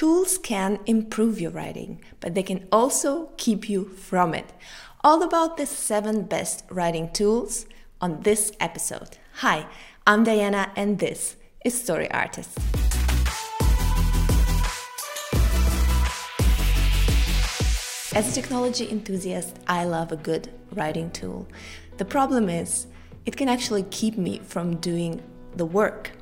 Tools can improve your writing, but they can also keep you from it. All about the seven best writing tools on this episode. Hi, I'm Diana, and this is Story Artist. As a technology enthusiast, I love a good writing tool. The problem is, it can actually keep me from doing the work.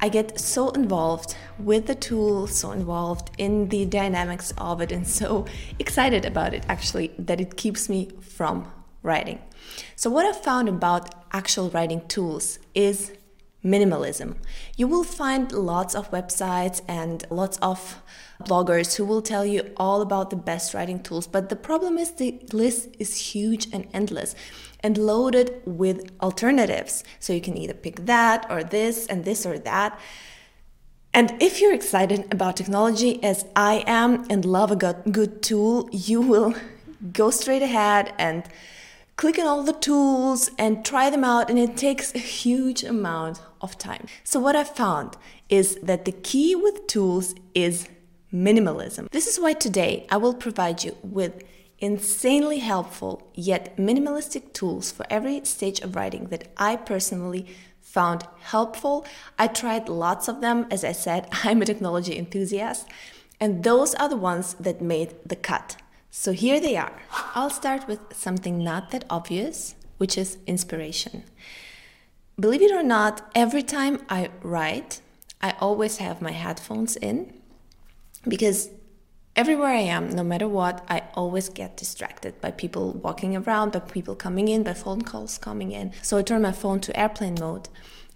I get so involved with the tool, so involved in the dynamics of it, and so excited about it actually that it keeps me from writing. So, what I've found about actual writing tools is minimalism. You will find lots of websites and lots of bloggers who will tell you all about the best writing tools, but the problem is the list is huge and endless and loaded with alternatives. So you can either pick that or this and this or that. And if you're excited about technology as I am and love a good tool, you will go straight ahead and click on all the tools and try them out and it takes a huge amount of time. So what I found is that the key with tools is minimalism. This is why today I will provide you with insanely helpful yet minimalistic tools for every stage of writing that I personally found helpful. I tried lots of them. As I said, I'm a technology enthusiast, and those are the ones that made the cut. So here they are. I'll start with something not that obvious, which is inspiration. Believe it or not, every time I write, I always have my headphones in because everywhere I am, no matter what, I always get distracted by people walking around, by people coming in, by phone calls coming in. So I turn my phone to airplane mode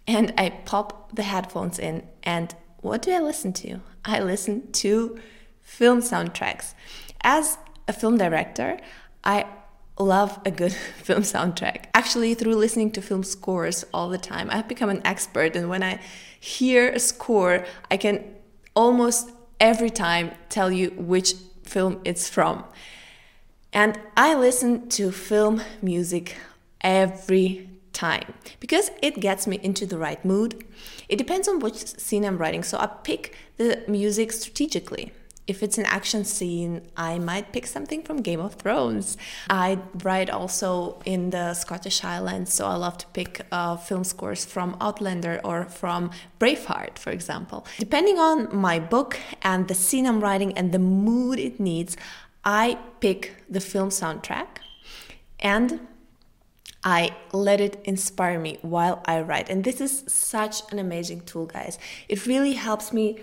and I pop the headphones in. And what do I listen to? I listen to film soundtracks. As a film director, I love a good film soundtrack. Actually, through listening to film scores all the time, I've become an expert. And when I hear a score, I can almost every time tell you which film it's from. And I listen to film music every time because it gets me into the right mood. It depends on which scene I'm writing, so I pick the music strategically. If it's an action scene, I might pick something from Game of Thrones. I write also in the Scottish Highlands, so I love to pick uh, film scores from Outlander or from Braveheart, for example. Depending on my book and the scene I'm writing and the mood it needs, I pick the film soundtrack and I let it inspire me while I write. And this is such an amazing tool, guys. It really helps me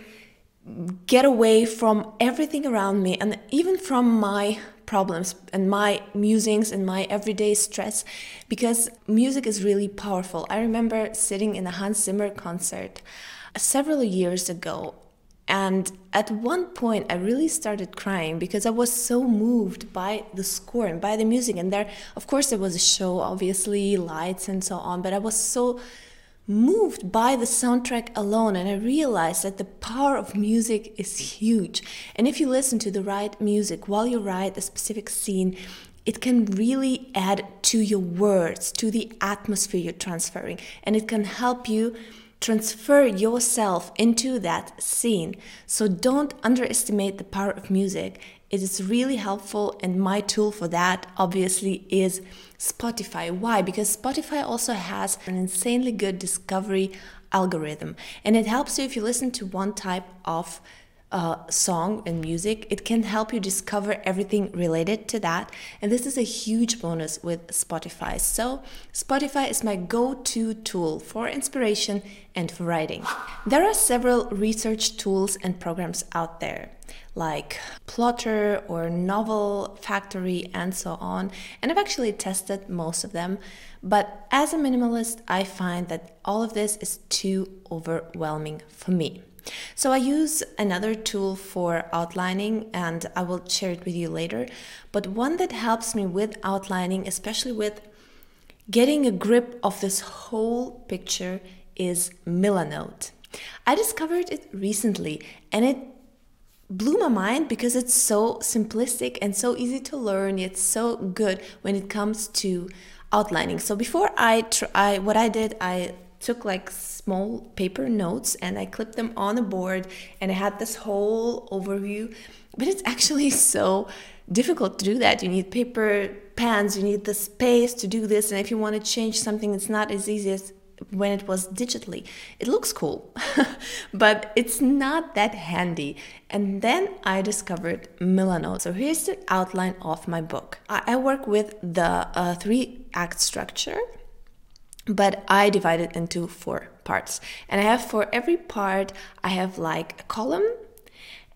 get away from everything around me and even from my problems and my musings and my everyday stress because music is really powerful. I remember sitting in a Hans Zimmer concert several years ago and at one point I really started crying because I was so moved by the score and by the music and there of course there was a show obviously lights and so on but I was so moved by the soundtrack alone and I realized that the power of music is huge. And if you listen to the right music while you write a specific scene, it can really add to your words, to the atmosphere you're transferring, and it can help you transfer yourself into that scene. So don't underestimate the power of music. It is really helpful, and my tool for that obviously is Spotify. Why? Because Spotify also has an insanely good discovery algorithm, and it helps you if you listen to one type of uh, song and music, it can help you discover everything related to that. And this is a huge bonus with Spotify. So, Spotify is my go to tool for inspiration and for writing. There are several research tools and programs out there like Plottr or Novel Factory and so on. And I've actually tested most of them. But as a minimalist, I find that all of this is too overwhelming for me. So I use another tool for outlining and I will share it with you later. But one that helps me with outlining, especially with getting a grip of this whole picture, is Milanote. I discovered it recently and it blew my mind because it's so simplistic and so easy to learn. It's so good when it comes to outlining. So before I try, what I did, I took like small paper notes and I clipped them on a board and I had this whole overview. But it's actually so difficult to do that. You need paper pens, you need the space to do this. And if you want to change something, it's not as easy as when it was digitally. It looks cool, but it's not that handy. And then I discovered Milanote. So here's the outline of my book. I, work with the uh, three act structure, but I divide it into four parts. And I have for every part, I have like a column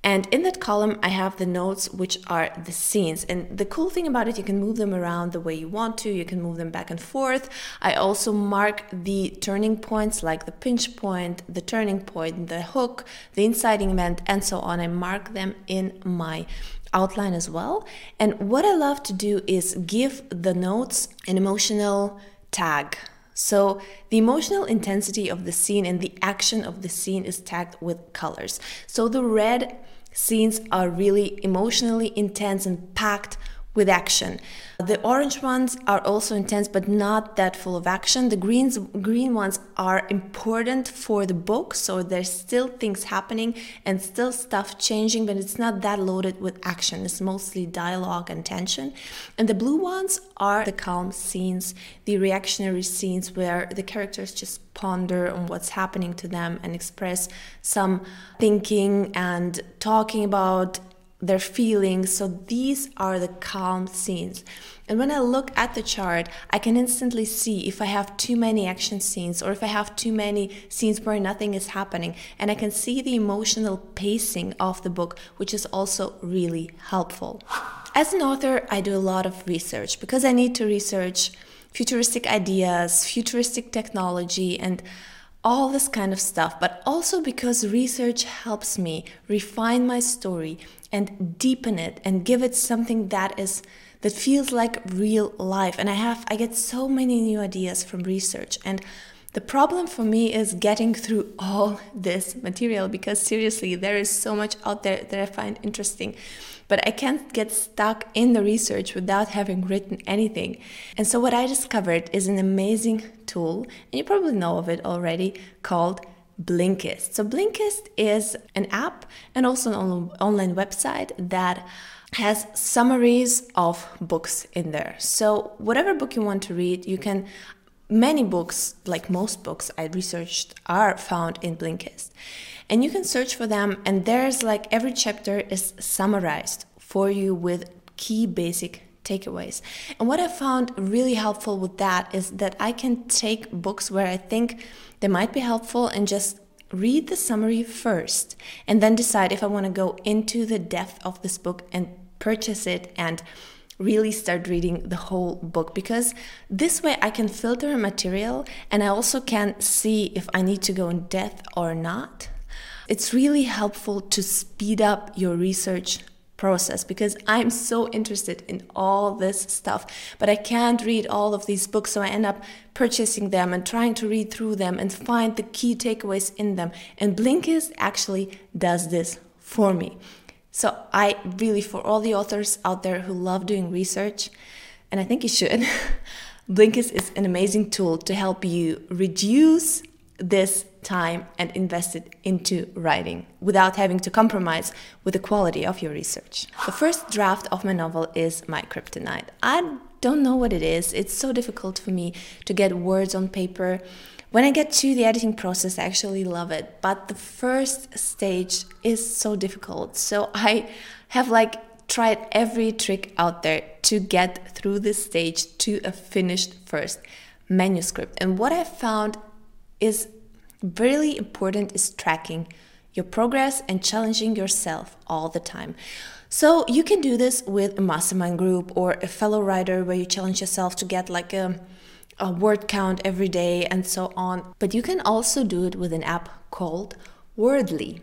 and in that column, I have the notes, which are the scenes. And the cool thing about it, you can move them around the way you want to. You can move them back and forth. I also mark the turning points, like the pinch point, the turning point, the hook, the inciting event, and so on. I mark them in my outline as well. And what I love to do is give the notes an emotional tag. So, the emotional intensity of the scene and the action of the scene is tagged with colors. So, the red scenes are really emotionally intense and packed with action. The orange ones are also intense but not that full of action. The greens green ones are important for the book, so there's still things happening and still stuff changing, but it's not that loaded with action. It's mostly dialogue and tension. And the blue ones are the calm scenes, the reactionary scenes where the characters just ponder on what's happening to them and express some thinking and talking about their feelings. So these are the calm scenes. And when I look at the chart, I can instantly see if I have too many action scenes or if I have too many scenes where nothing is happening. And I can see the emotional pacing of the book, which is also really helpful. As an author, I do a lot of research because I need to research futuristic ideas, futuristic technology, and all this kind of stuff, but also because research helps me refine my story and deepen it and give it something that is that feels like real life. And I have I get so many new ideas from research and the problem for me is getting through all this material because seriously, there is so much out there that I find interesting. But I can't get stuck in the research without having written anything. And so, what I discovered is an amazing tool, and you probably know of it already, called Blinkist. So, Blinkist is an app and also an online website that has summaries of books in there. So, whatever book you want to read, you can many books, like most books I researched, are found in Blinkist. And you can search for them, and there's like every chapter is summarized for you with key basic takeaways. And what I found really helpful with that is that I can take books where I think they might be helpful and just read the summary first and then decide if I want to go into the depth of this book and purchase it and really start reading the whole book because this way I can filter a material and I also can see if I need to go in depth or not. It's really helpful to speed up your research process because I'm so interested in all this stuff, but I can't read all of these books, so I end up purchasing them and trying to read through them and find the key takeaways in them. And Blinkist actually does this for me. So I really, for all the authors out there who love doing research, and I think you should, Blinkist is an amazing tool to help you reduce this time and invest it into writing without having to compromise with the quality of your research. The first draft of my novel is my kryptonite. I don't know what it is. It's so difficult for me to get words on paper when I get to the editing process, I actually love it. But the first stage is so difficult. So I have like tried every trick out there to get through this stage to a finished first manuscript. And what I found is really important is tracking your progress and challenging yourself all the time. So you can do this with a mastermind group or a fellow writer where you challenge yourself to get like a a word count every day and so on. But you can also do it with an app called Wordly.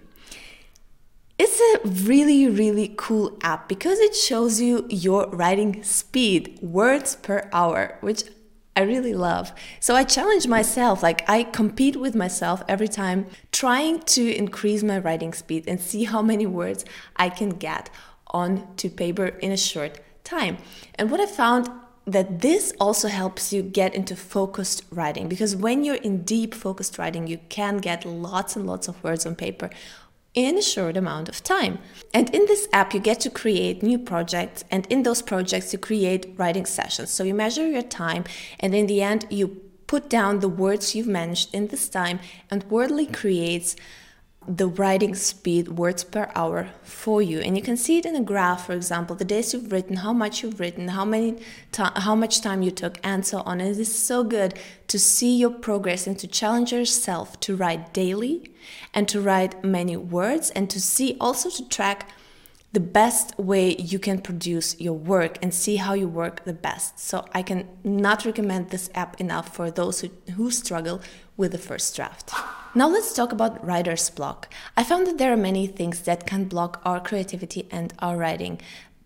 It's a really, really cool app because it shows you your writing speed, words per hour, which I really love. So I challenge myself, like I compete with myself every time, trying to increase my writing speed and see how many words I can get onto paper in a short time. And what I found that this also helps you get into focused writing because when you're in deep focused writing, you can get lots and lots of words on paper in a short amount of time. And in this app, you get to create new projects, and in those projects, you create writing sessions. So you measure your time, and in the end, you put down the words you've managed in this time, and Wordly creates the writing speed words per hour for you. And you can see it in a graph for example the days you've written how much you've written how many how much time you took and so on. And it is so good to see your progress and to challenge yourself to write daily and to write many words and to see also to track the best way you can produce your work and see how you work the best. So I can not recommend this app enough for those who, who struggle with the first draft. Now let's talk about writer's block. I found that there are many things that can block our creativity and our writing,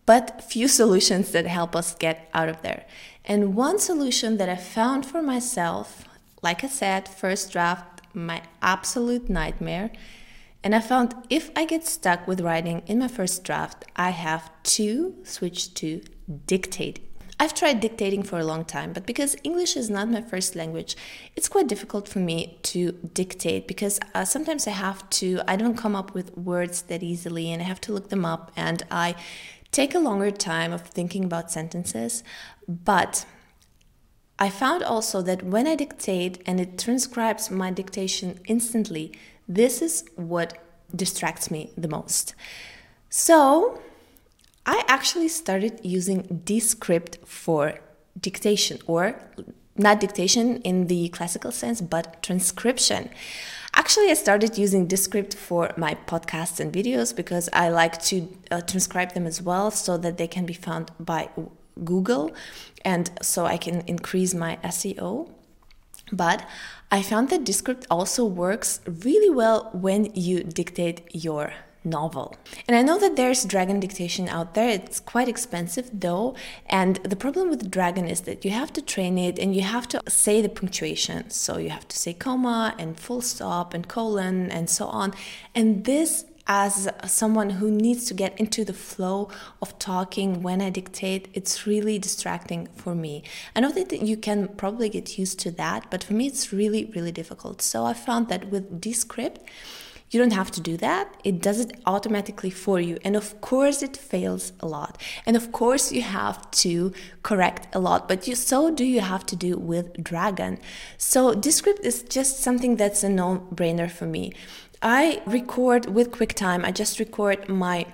but few solutions that help us get out of there. And one solution that I found for myself, like I said, first draft, my absolute nightmare, and I found if I get stuck with writing in my first draft, I have to switch to dictate. I've tried dictating for a long time, but because English is not my first language, it's quite difficult for me to dictate because uh, sometimes I have to, I don't come up with words that easily and I have to look them up and I take a longer time of thinking about sentences. But I found also that when I dictate and it transcribes my dictation instantly, this is what distracts me the most. So I actually started using Descript for dictation, or not dictation in the classical sense, but transcription. Actually, I started using Descript for my podcasts and videos because I like to uh, transcribe them as well so that they can be found by Google and so I can increase my SEO. But I found that Descript also works really well when you dictate your novel. And I know that there's Dragon dictation out there. It's quite expensive though. And the problem with Dragon is that you have to train it and you have to say the punctuation. So you have to say comma and full stop and colon and so on. And this as someone who needs to get into the flow of talking when I dictate, it's really distracting for me. I know that you can probably get used to that, but for me, it's really, really difficult. So I found that with Descript, you don't have to do that. It does it automatically for you. And of course, it fails a lot. And of course, you have to correct a lot, but you, so do you have to do with Dragon. So Descript is just something that's a no brainer for me. I record with QuickTime. I just record my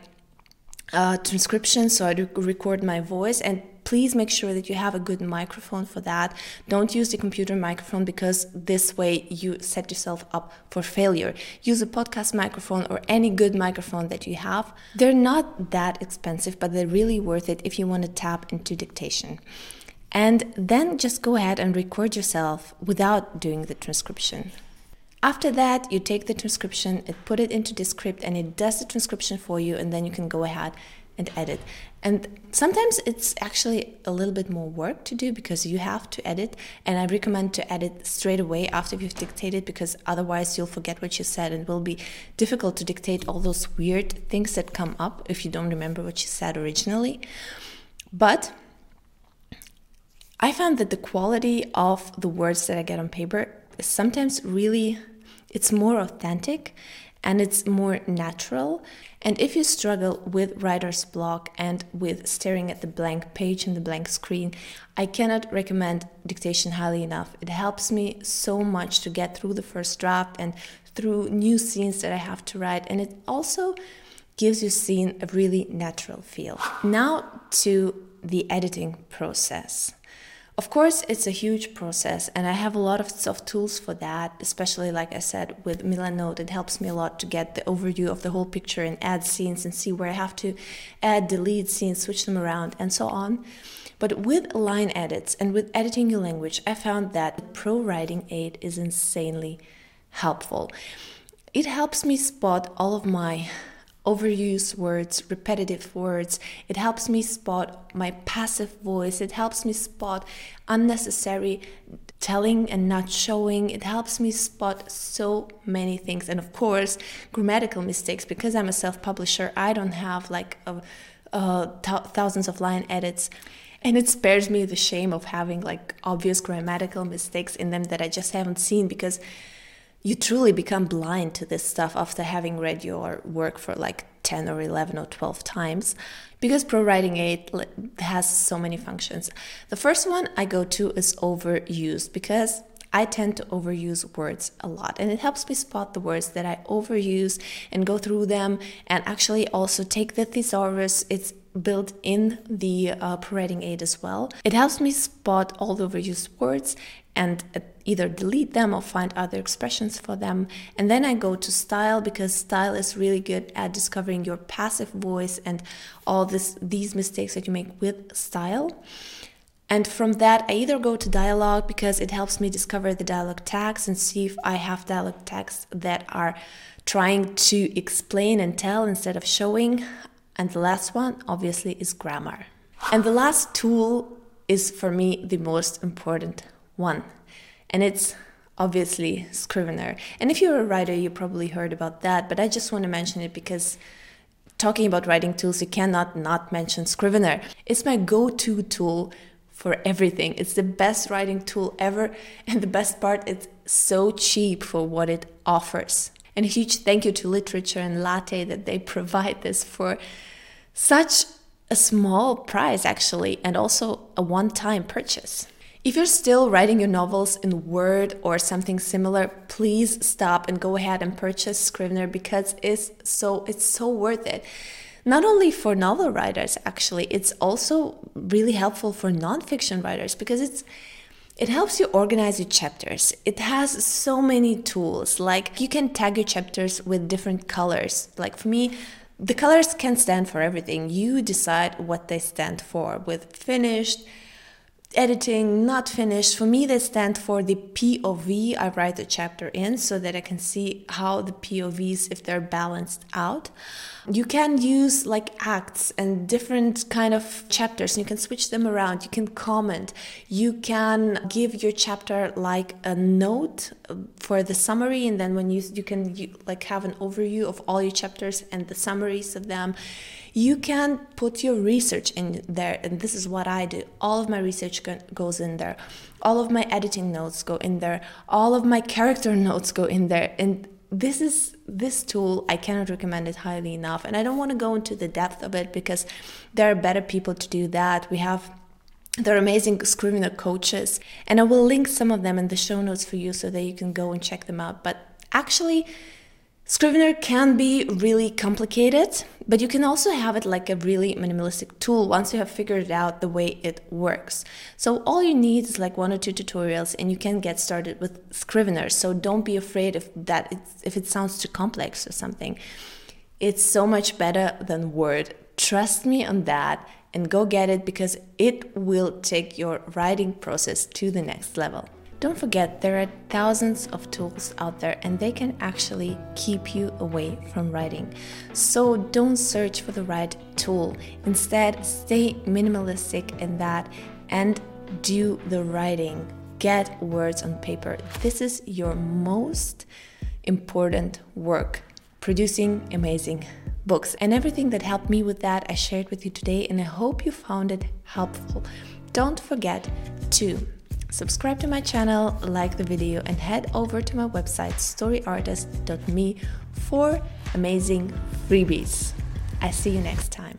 uh, transcription, so I record my voice and please make sure that you have a good microphone for that. Don't use the computer microphone because this way you set yourself up for failure. Use a podcast microphone or any good microphone that you have. They're not that expensive, but they're really worth it if you want to tap into dictation. And then just go ahead and record yourself without doing the transcription. After that, you take the transcription, it put it into Descript, and it does the transcription for you, and then you can go ahead and edit. And sometimes it's actually a little bit more work to do because you have to edit, and I recommend to edit straight away after you've dictated because otherwise you'll forget what you said, and it will be difficult to dictate all those weird things that come up if you don't remember what you said originally. But I found that the quality of the words that I get on paper is sometimes really it's more authentic and it's more natural. And if you struggle with writer's block and with staring at the blank page and the blank screen, I cannot recommend dictation highly enough. It helps me so much to get through the first draft and through new scenes that I have to write. And it also gives your scene a really natural feel. Now to the editing process. Of course, it's a huge process, and I have a lot of soft tools for that, especially like I said with Milanote. It helps me a lot to get the overview of the whole picture and add scenes and see where I have to add, delete scenes, switch them around, and so on. But with line edits and with editing your language, I found that ProWritingAid is insanely helpful. It helps me spot all of my overused words, repetitive words. It helps me spot my passive voice. It helps me spot unnecessary telling and not showing. It helps me spot so many things. And of course, grammatical mistakes. Because I'm a self publisher, I don't have like a, a th- thousands of line edits. And it spares me the shame of having like obvious grammatical mistakes in them that I just haven't seen because you truly become blind to this stuff after having read your work for like 10 or 11 or 12 times because ProWritingAid has so many functions. The first one I go to is overused because I tend to overuse words a lot, and it helps me spot the words that I overuse and go through them and actually also take the thesaurus. It's built in the uh, writing aid as well. It helps me spot all the overused words and uh, either delete them or find other expressions for them. And then I go to style because style is really good at discovering your passive voice and all this these mistakes that you make with style. And from that, I either go to dialogue because it helps me discover the dialogue tags and see if I have dialogue tags that are trying to explain and tell instead of showing. And the last one, obviously, is grammar. And the last tool is for me the most important one, and it's obviously Scrivener. And if you're a writer, you probably heard about that, but I just want to mention it because talking about writing tools, you cannot not mention Scrivener. It's my go to tool for everything. It's the best writing tool ever, and the best part, it's so cheap for what it offers. And a huge thank you to Literature and Latte that they provide this for such a small price, actually, and also a one time purchase. If you're still writing your novels in Word or something similar, please stop and go ahead and purchase Scrivener because it's so it's so worth it. Not only for novel writers, actually, it's also really helpful for nonfiction writers because it's it helps you organize your chapters. It has so many tools. Like you can tag your chapters with different colors. Like for me, the colors can stand for everything. You decide what they stand for with finished, editing, not finished. For me, they stand for the POV I write the chapter in so that I can see how the POVs, if they're balanced out. You can use like acts and different kind of chapters. You can switch them around. You can comment. You can give your chapter like a note uh, for the summary, and then when you you can you, like have an overview of all your chapters and the summaries of them you can put your research in there and this is what i do all of my research goes in there all of my editing notes go in there all of my character notes go in there and this is this tool i cannot recommend it highly enough. And i don't want to go into the depth of it because there are better people to do that. We have they're amazing Scrivener coaches and i will link some of them in the show notes for you so that you can go and check them out. But actually Scrivener can be really complicated, but you can also have it like a really minimalistic tool once you have figured out the way it works. So all you need is like one or two tutorials and you can get started with Scrivener. So don't be afraid if that if it sounds too complex or something. It's so much better than Word. Trust me on that and go get it because it will take your writing process to the next level. Don't forget, there are thousands of tools out there and they can actually keep you away from writing. So don't search for the right tool. Instead, stay minimalistic in that and do the writing. Get words on paper. This is your most important work producing amazing books. And everything that helped me with that, I shared with you today, and I hope you found it helpful. Don't forget to Subscribe to my channel, like the video, and head over to my website storyartist.me for amazing freebies. I see you next time.